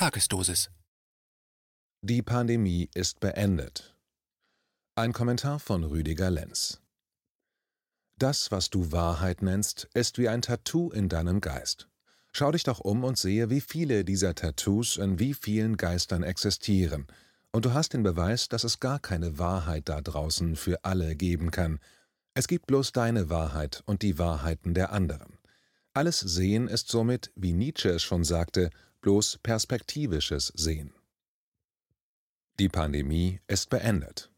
Tagesdosis. Die Pandemie ist beendet. Ein Kommentar von Rüdiger Lenz. Das, was du Wahrheit nennst, ist wie ein Tattoo in deinem Geist. Schau dich doch um und sehe, wie viele dieser Tattoos in wie vielen Geistern existieren, und du hast den Beweis, dass es gar keine Wahrheit da draußen für alle geben kann. Es gibt bloß deine Wahrheit und die Wahrheiten der anderen. Alles Sehen ist somit, wie Nietzsche es schon sagte, bloß perspektivisches Sehen. Die Pandemie ist beendet.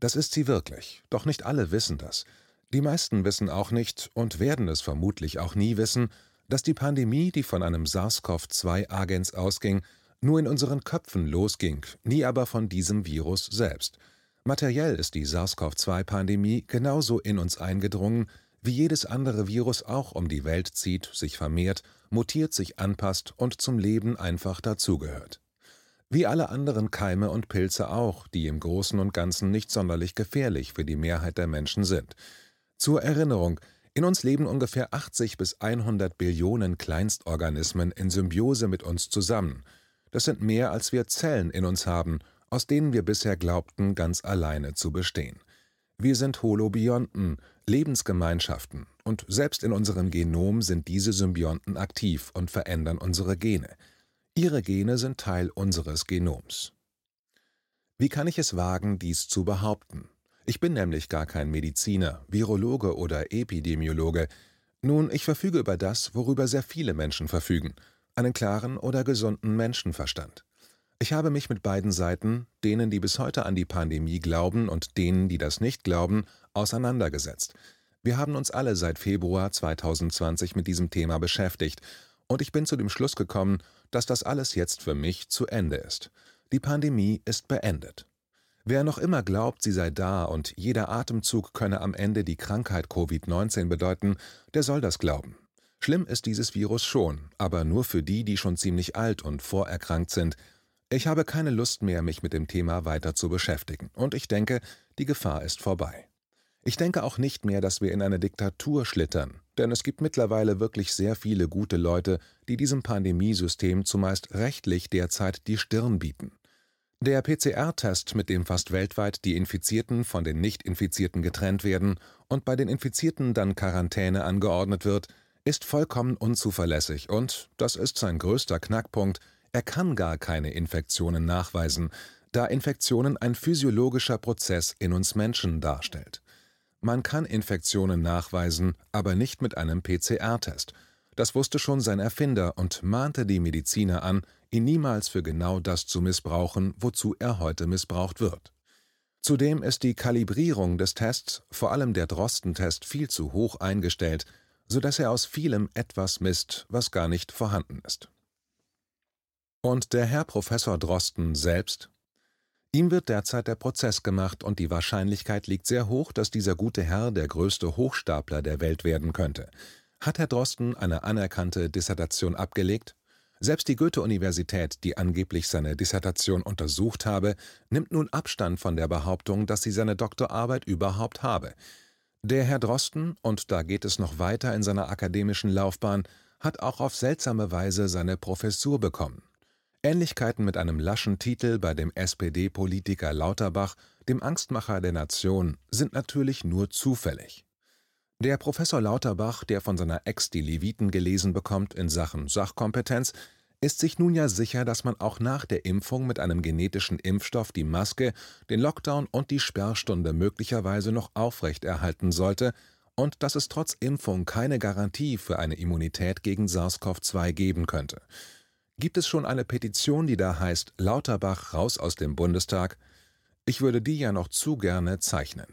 Das ist sie wirklich, doch nicht alle wissen das. Die meisten wissen auch nicht und werden es vermutlich auch nie wissen, dass die Pandemie, die von einem SARS-CoV-2-Agens ausging, nur in unseren Köpfen losging, nie aber von diesem Virus selbst. Materiell ist die SARS-CoV-2-Pandemie genauso in uns eingedrungen, wie jedes andere Virus auch um die Welt zieht, sich vermehrt, mutiert, sich anpasst und zum Leben einfach dazugehört. Wie alle anderen Keime und Pilze auch, die im Großen und Ganzen nicht sonderlich gefährlich für die Mehrheit der Menschen sind. Zur Erinnerung, in uns leben ungefähr 80 bis 100 Billionen Kleinstorganismen in Symbiose mit uns zusammen. Das sind mehr, als wir Zellen in uns haben, aus denen wir bisher glaubten, ganz alleine zu bestehen. Wir sind Holobionten, Lebensgemeinschaften, und selbst in unserem Genom sind diese Symbionten aktiv und verändern unsere Gene. Ihre Gene sind Teil unseres Genoms. Wie kann ich es wagen, dies zu behaupten? Ich bin nämlich gar kein Mediziner, Virologe oder Epidemiologe. Nun, ich verfüge über das, worüber sehr viele Menschen verfügen, einen klaren oder gesunden Menschenverstand. Ich habe mich mit beiden Seiten, denen, die bis heute an die Pandemie glauben und denen, die das nicht glauben, auseinandergesetzt. Wir haben uns alle seit Februar 2020 mit diesem Thema beschäftigt, und ich bin zu dem Schluss gekommen, dass das alles jetzt für mich zu Ende ist. Die Pandemie ist beendet. Wer noch immer glaubt, sie sei da und jeder Atemzug könne am Ende die Krankheit Covid-19 bedeuten, der soll das glauben. Schlimm ist dieses Virus schon, aber nur für die, die schon ziemlich alt und vorerkrankt sind, ich habe keine Lust mehr, mich mit dem Thema weiter zu beschäftigen, und ich denke, die Gefahr ist vorbei. Ich denke auch nicht mehr, dass wir in eine Diktatur schlittern, denn es gibt mittlerweile wirklich sehr viele gute Leute, die diesem Pandemiesystem zumeist rechtlich derzeit die Stirn bieten. Der PCR-Test, mit dem fast weltweit die Infizierten von den Nicht-Infizierten getrennt werden und bei den Infizierten dann Quarantäne angeordnet wird, ist vollkommen unzuverlässig und, das ist sein größter Knackpunkt, er kann gar keine Infektionen nachweisen, da Infektionen ein physiologischer Prozess in uns Menschen darstellt. Man kann Infektionen nachweisen, aber nicht mit einem PCR-Test. Das wusste schon sein Erfinder und mahnte die Mediziner an, ihn niemals für genau das zu missbrauchen, wozu er heute missbraucht wird. Zudem ist die Kalibrierung des Tests, vor allem der Drosten-Test, viel zu hoch eingestellt, so dass er aus vielem etwas misst, was gar nicht vorhanden ist. Und der Herr Professor Drosten selbst? Ihm wird derzeit der Prozess gemacht und die Wahrscheinlichkeit liegt sehr hoch, dass dieser gute Herr der größte Hochstapler der Welt werden könnte. Hat Herr Drosten eine anerkannte Dissertation abgelegt? Selbst die Goethe-Universität, die angeblich seine Dissertation untersucht habe, nimmt nun Abstand von der Behauptung, dass sie seine Doktorarbeit überhaupt habe. Der Herr Drosten, und da geht es noch weiter in seiner akademischen Laufbahn, hat auch auf seltsame Weise seine Professur bekommen. Ähnlichkeiten mit einem laschen Titel bei dem SPD-Politiker Lauterbach, dem Angstmacher der Nation, sind natürlich nur zufällig. Der Professor Lauterbach, der von seiner Ex die Leviten gelesen bekommt in Sachen Sachkompetenz, ist sich nun ja sicher, dass man auch nach der Impfung mit einem genetischen Impfstoff die Maske, den Lockdown und die Sperrstunde möglicherweise noch aufrechterhalten sollte und dass es trotz Impfung keine Garantie für eine Immunität gegen SARS-CoV-2 geben könnte gibt es schon eine Petition, die da heißt Lauterbach raus aus dem Bundestag? Ich würde die ja noch zu gerne zeichnen.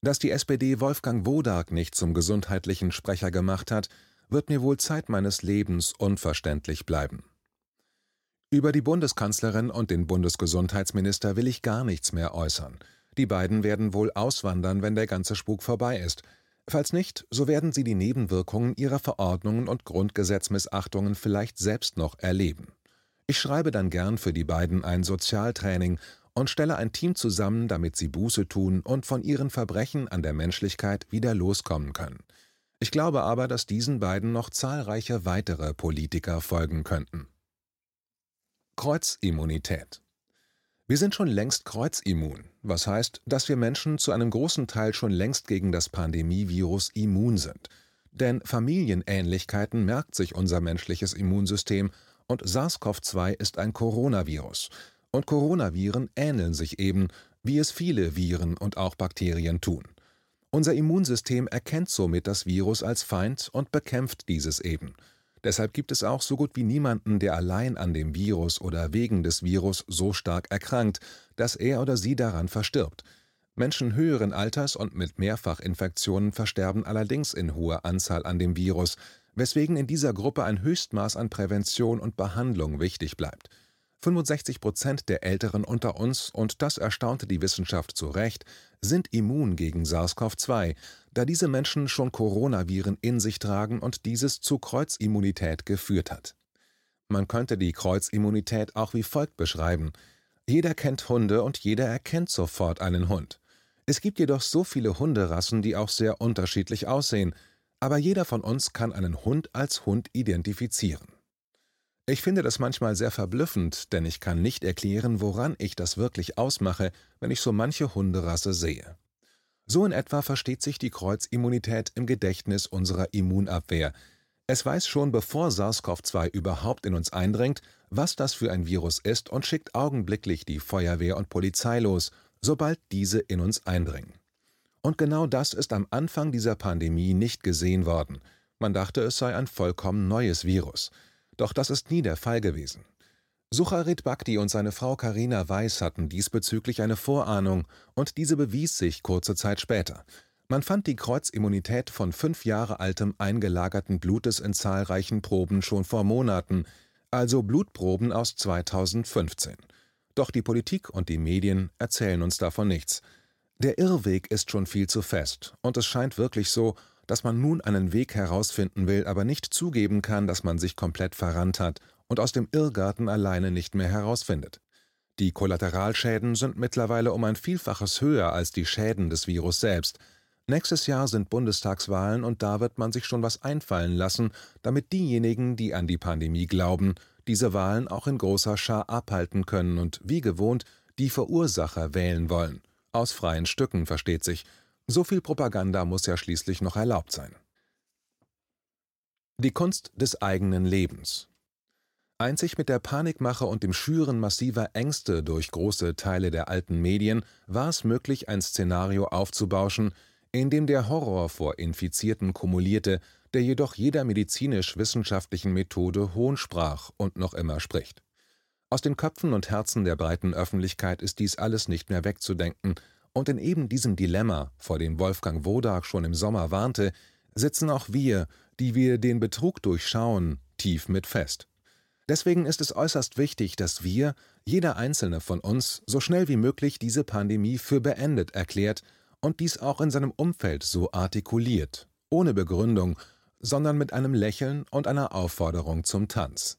Dass die SPD Wolfgang Wodark nicht zum gesundheitlichen Sprecher gemacht hat, wird mir wohl Zeit meines Lebens unverständlich bleiben. Über die Bundeskanzlerin und den Bundesgesundheitsminister will ich gar nichts mehr äußern. Die beiden werden wohl auswandern, wenn der ganze Spuk vorbei ist, Falls nicht, so werden sie die Nebenwirkungen ihrer Verordnungen und Grundgesetzmissachtungen vielleicht selbst noch erleben. Ich schreibe dann gern für die beiden ein Sozialtraining und stelle ein Team zusammen, damit sie Buße tun und von ihren Verbrechen an der Menschlichkeit wieder loskommen können. Ich glaube aber, dass diesen beiden noch zahlreiche weitere Politiker folgen könnten. Kreuzimmunität. Wir sind schon längst kreuzimmun, was heißt, dass wir Menschen zu einem großen Teil schon längst gegen das Pandemievirus immun sind. Denn Familienähnlichkeiten merkt sich unser menschliches Immunsystem und SARS-CoV-2 ist ein Coronavirus. Und Coronaviren ähneln sich eben, wie es viele Viren und auch Bakterien tun. Unser Immunsystem erkennt somit das Virus als Feind und bekämpft dieses eben. Deshalb gibt es auch so gut wie niemanden, der allein an dem Virus oder wegen des Virus so stark erkrankt, dass er oder sie daran verstirbt. Menschen höheren Alters und mit Mehrfachinfektionen versterben allerdings in hoher Anzahl an dem Virus, weswegen in dieser Gruppe ein Höchstmaß an Prävention und Behandlung wichtig bleibt. 65 Prozent der Älteren unter uns, und das erstaunte die Wissenschaft zu Recht, sind immun gegen SARS-CoV-2, da diese Menschen schon Coronaviren in sich tragen und dieses zu Kreuzimmunität geführt hat. Man könnte die Kreuzimmunität auch wie folgt beschreiben. Jeder kennt Hunde und jeder erkennt sofort einen Hund. Es gibt jedoch so viele Hunderassen, die auch sehr unterschiedlich aussehen, aber jeder von uns kann einen Hund als Hund identifizieren. Ich finde das manchmal sehr verblüffend, denn ich kann nicht erklären, woran ich das wirklich ausmache, wenn ich so manche Hunderasse sehe. So in etwa versteht sich die Kreuzimmunität im Gedächtnis unserer Immunabwehr. Es weiß schon, bevor SARS-CoV-2 überhaupt in uns eindringt, was das für ein Virus ist und schickt augenblicklich die Feuerwehr und Polizei los, sobald diese in uns eindringen. Und genau das ist am Anfang dieser Pandemie nicht gesehen worden. Man dachte, es sei ein vollkommen neues Virus. Doch das ist nie der Fall gewesen. Sucharit Bhakti und seine Frau Karina Weiß hatten diesbezüglich eine Vorahnung, und diese bewies sich kurze Zeit später. Man fand die Kreuzimmunität von fünf Jahre altem eingelagerten Blutes in zahlreichen Proben schon vor Monaten, also Blutproben aus 2015. Doch die Politik und die Medien erzählen uns davon nichts. Der Irrweg ist schon viel zu fest, und es scheint wirklich so, dass man nun einen Weg herausfinden will, aber nicht zugeben kann, dass man sich komplett verrannt hat und aus dem Irrgarten alleine nicht mehr herausfindet. Die Kollateralschäden sind mittlerweile um ein Vielfaches höher als die Schäden des Virus selbst. Nächstes Jahr sind Bundestagswahlen und da wird man sich schon was einfallen lassen, damit diejenigen, die an die Pandemie glauben, diese Wahlen auch in großer Schar abhalten können und wie gewohnt die Verursacher wählen wollen. Aus freien Stücken, versteht sich, so viel Propaganda muss ja schließlich noch erlaubt sein. Die Kunst des eigenen Lebens. Einzig mit der Panikmache und dem Schüren massiver Ängste durch große Teile der alten Medien war es möglich, ein Szenario aufzubauschen, in dem der Horror vor Infizierten kumulierte, der jedoch jeder medizinisch-wissenschaftlichen Methode Hohn sprach und noch immer spricht. Aus den Köpfen und Herzen der breiten Öffentlichkeit ist dies alles nicht mehr wegzudenken, und in eben diesem Dilemma, vor dem Wolfgang Wodak schon im Sommer warnte, sitzen auch wir, die wir den Betrug durchschauen, tief mit fest. Deswegen ist es äußerst wichtig, dass wir, jeder einzelne von uns, so schnell wie möglich diese Pandemie für beendet erklärt und dies auch in seinem Umfeld so artikuliert, ohne Begründung, sondern mit einem Lächeln und einer Aufforderung zum Tanz.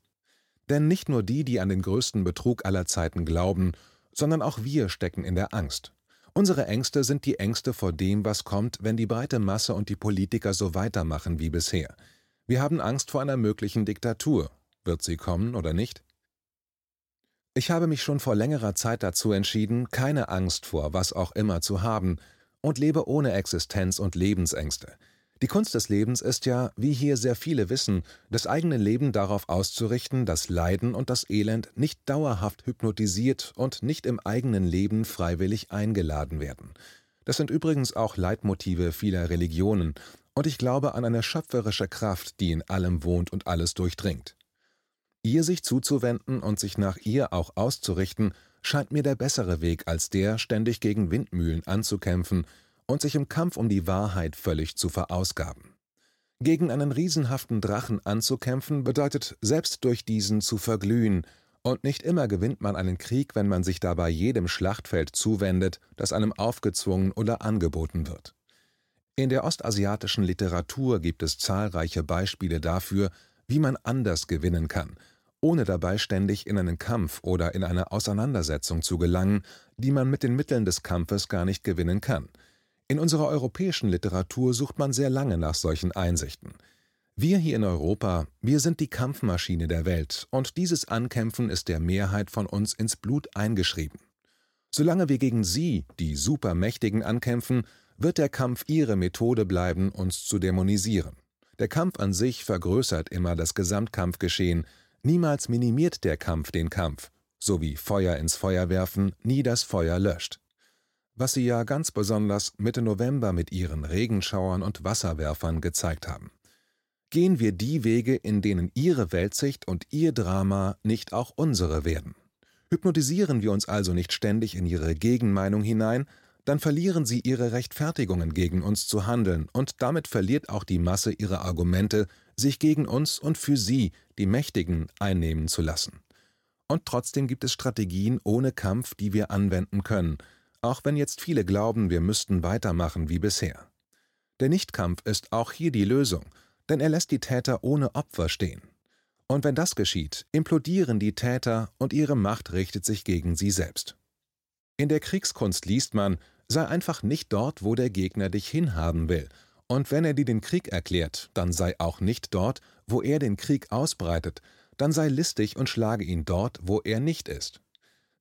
Denn nicht nur die, die an den größten Betrug aller Zeiten glauben, sondern auch wir stecken in der Angst. Unsere Ängste sind die Ängste vor dem, was kommt, wenn die breite Masse und die Politiker so weitermachen wie bisher. Wir haben Angst vor einer möglichen Diktatur. Wird sie kommen oder nicht? Ich habe mich schon vor längerer Zeit dazu entschieden, keine Angst vor was auch immer zu haben und lebe ohne Existenz und Lebensängste. Die Kunst des Lebens ist ja, wie hier sehr viele wissen, das eigene Leben darauf auszurichten, dass Leiden und das Elend nicht dauerhaft hypnotisiert und nicht im eigenen Leben freiwillig eingeladen werden. Das sind übrigens auch Leitmotive vieler Religionen, und ich glaube an eine schöpferische Kraft, die in allem wohnt und alles durchdringt. Ihr sich zuzuwenden und sich nach ihr auch auszurichten, scheint mir der bessere Weg als der, ständig gegen Windmühlen anzukämpfen und sich im Kampf um die Wahrheit völlig zu verausgaben. Gegen einen riesenhaften Drachen anzukämpfen bedeutet, selbst durch diesen zu verglühen, und nicht immer gewinnt man einen Krieg, wenn man sich dabei jedem Schlachtfeld zuwendet, das einem aufgezwungen oder angeboten wird. In der ostasiatischen Literatur gibt es zahlreiche Beispiele dafür, wie man anders gewinnen kann, ohne dabei ständig in einen Kampf oder in eine Auseinandersetzung zu gelangen, die man mit den Mitteln des Kampfes gar nicht gewinnen kann – in unserer europäischen Literatur sucht man sehr lange nach solchen Einsichten. Wir hier in Europa, wir sind die Kampfmaschine der Welt, und dieses Ankämpfen ist der Mehrheit von uns ins Blut eingeschrieben. Solange wir gegen sie, die Supermächtigen, ankämpfen, wird der Kampf ihre Methode bleiben, uns zu dämonisieren. Der Kampf an sich vergrößert immer das Gesamtkampfgeschehen, niemals minimiert der Kampf den Kampf, so wie Feuer ins Feuer werfen nie das Feuer löscht. Was sie ja ganz besonders Mitte November mit ihren Regenschauern und Wasserwerfern gezeigt haben. Gehen wir die Wege, in denen ihre Weltsicht und ihr Drama nicht auch unsere werden. Hypnotisieren wir uns also nicht ständig in ihre Gegenmeinung hinein, dann verlieren sie ihre Rechtfertigungen gegen uns zu handeln, und damit verliert auch die Masse ihre Argumente, sich gegen uns und für sie, die Mächtigen, einnehmen zu lassen. Und trotzdem gibt es Strategien ohne Kampf, die wir anwenden können, auch wenn jetzt viele glauben, wir müssten weitermachen wie bisher. Der Nichtkampf ist auch hier die Lösung, denn er lässt die Täter ohne Opfer stehen. Und wenn das geschieht, implodieren die Täter und ihre Macht richtet sich gegen sie selbst. In der Kriegskunst liest man, sei einfach nicht dort, wo der Gegner dich hinhaben will, und wenn er dir den Krieg erklärt, dann sei auch nicht dort, wo er den Krieg ausbreitet, dann sei listig und schlage ihn dort, wo er nicht ist.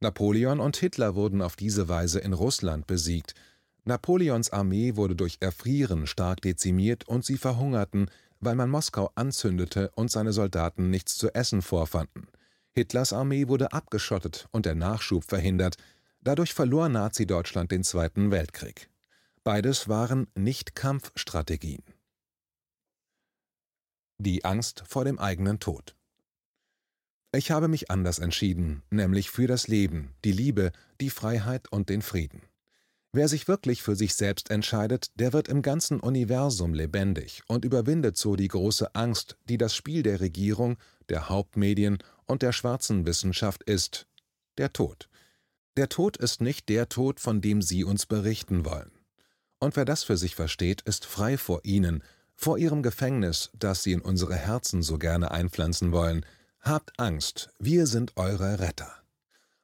Napoleon und Hitler wurden auf diese Weise in Russland besiegt. Napoleons Armee wurde durch Erfrieren stark dezimiert und sie verhungerten, weil man Moskau anzündete und seine Soldaten nichts zu essen vorfanden. Hitlers Armee wurde abgeschottet und der Nachschub verhindert, Dadurch verlor Nazi-Deutschland den Zweiten Weltkrieg. Beides waren Nicht-Kampfstrategien. Die Angst vor dem eigenen Tod. Ich habe mich anders entschieden, nämlich für das Leben, die Liebe, die Freiheit und den Frieden. Wer sich wirklich für sich selbst entscheidet, der wird im ganzen Universum lebendig und überwindet so die große Angst, die das Spiel der Regierung, der Hauptmedien und der schwarzen Wissenschaft ist, der Tod. Der Tod ist nicht der Tod, von dem Sie uns berichten wollen. Und wer das für sich versteht, ist frei vor Ihnen, vor Ihrem Gefängnis, das Sie in unsere Herzen so gerne einpflanzen wollen. Habt Angst, wir sind eure Retter.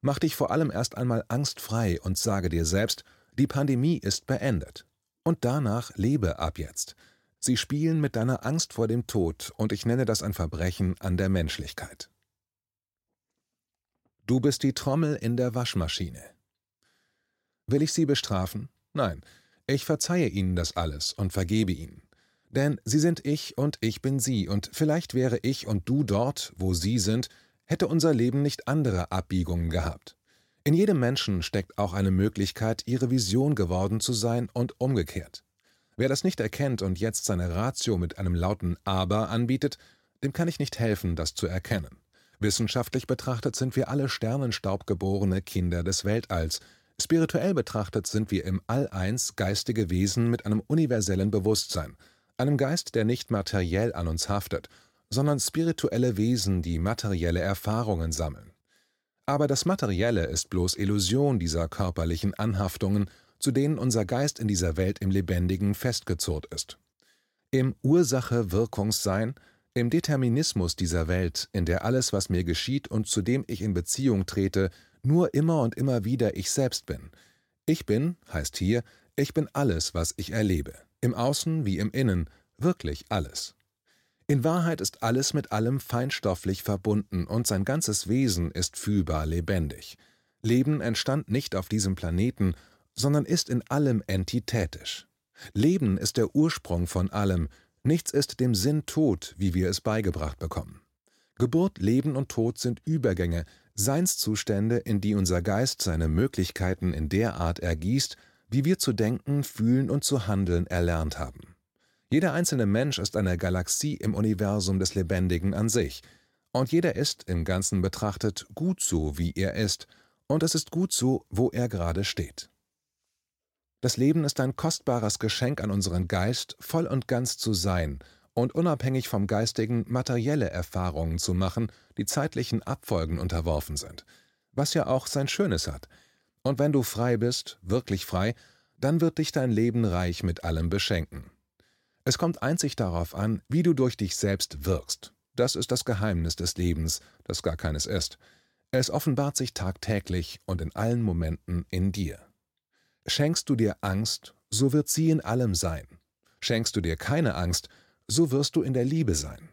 Mach dich vor allem erst einmal angstfrei und sage dir selbst, die Pandemie ist beendet. Und danach lebe ab jetzt. Sie spielen mit deiner Angst vor dem Tod, und ich nenne das ein Verbrechen an der Menschlichkeit. Du bist die Trommel in der Waschmaschine. Will ich Sie bestrafen? Nein, ich verzeihe Ihnen das alles und vergebe Ihnen. Denn Sie sind ich und ich bin Sie, und vielleicht wäre ich und du dort, wo Sie sind, hätte unser Leben nicht andere Abbiegungen gehabt. In jedem Menschen steckt auch eine Möglichkeit, ihre Vision geworden zu sein und umgekehrt. Wer das nicht erkennt und jetzt seine Ratio mit einem lauten Aber anbietet, dem kann ich nicht helfen, das zu erkennen. Wissenschaftlich betrachtet sind wir alle sternenstaubgeborene Kinder des Weltalls. Spirituell betrachtet sind wir im All eins geistige Wesen mit einem universellen Bewusstsein, einem Geist, der nicht materiell an uns haftet, sondern spirituelle Wesen, die materielle Erfahrungen sammeln. Aber das Materielle ist bloß Illusion dieser körperlichen Anhaftungen, zu denen unser Geist in dieser Welt im Lebendigen festgezurrt ist. Im Ursache-Wirkungssein im Determinismus dieser Welt, in der alles, was mir geschieht und zu dem ich in Beziehung trete, nur immer und immer wieder ich selbst bin. Ich bin, heißt hier, ich bin alles, was ich erlebe, im Außen wie im Innen, wirklich alles. In Wahrheit ist alles mit allem feinstofflich verbunden und sein ganzes Wesen ist fühlbar lebendig. Leben entstand nicht auf diesem Planeten, sondern ist in allem entitätisch. Leben ist der Ursprung von allem, Nichts ist dem Sinn tot, wie wir es beigebracht bekommen. Geburt, Leben und Tod sind Übergänge, Seinszustände, in die unser Geist seine Möglichkeiten in der Art ergießt, wie wir zu denken, fühlen und zu handeln erlernt haben. Jeder einzelne Mensch ist eine Galaxie im Universum des Lebendigen an sich, und jeder ist, im Ganzen betrachtet, gut so, wie er ist, und es ist gut so, wo er gerade steht. Das Leben ist ein kostbares Geschenk an unseren Geist, voll und ganz zu sein und unabhängig vom Geistigen materielle Erfahrungen zu machen, die zeitlichen Abfolgen unterworfen sind, was ja auch sein Schönes hat. Und wenn du frei bist, wirklich frei, dann wird dich dein Leben reich mit allem beschenken. Es kommt einzig darauf an, wie du durch dich selbst wirkst. Das ist das Geheimnis des Lebens, das gar keines ist. Es offenbart sich tagtäglich und in allen Momenten in dir. Schenkst du dir Angst, so wird sie in allem sein. Schenkst du dir keine Angst, so wirst du in der Liebe sein.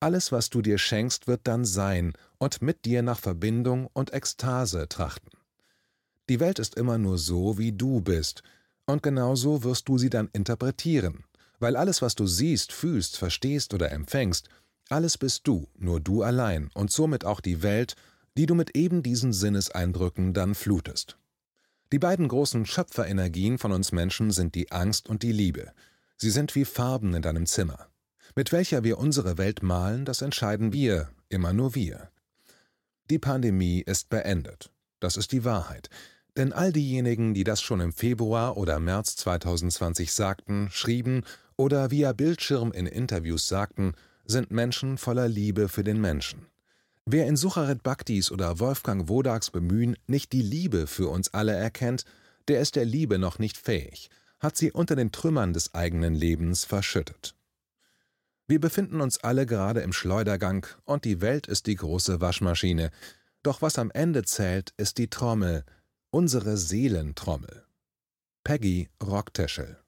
Alles, was du dir schenkst, wird dann sein und mit dir nach Verbindung und Ekstase trachten. Die Welt ist immer nur so, wie du bist, und genau so wirst du sie dann interpretieren, weil alles, was du siehst, fühlst, verstehst oder empfängst, alles bist du, nur du allein und somit auch die Welt, die du mit eben diesen Sinneseindrücken dann flutest. Die beiden großen Schöpferenergien von uns Menschen sind die Angst und die Liebe. Sie sind wie Farben in deinem Zimmer. Mit welcher wir unsere Welt malen, das entscheiden wir, immer nur wir. Die Pandemie ist beendet. Das ist die Wahrheit. Denn all diejenigen, die das schon im Februar oder März 2020 sagten, schrieben oder via Bildschirm in Interviews sagten, sind Menschen voller Liebe für den Menschen. Wer in Sucharit Bhaktis oder Wolfgang Wodaks Bemühen nicht die Liebe für uns alle erkennt, der ist der Liebe noch nicht fähig, hat sie unter den Trümmern des eigenen Lebens verschüttet. Wir befinden uns alle gerade im Schleudergang und die Welt ist die große Waschmaschine. Doch was am Ende zählt, ist die Trommel, unsere Seelentrommel. Peggy Rockteschel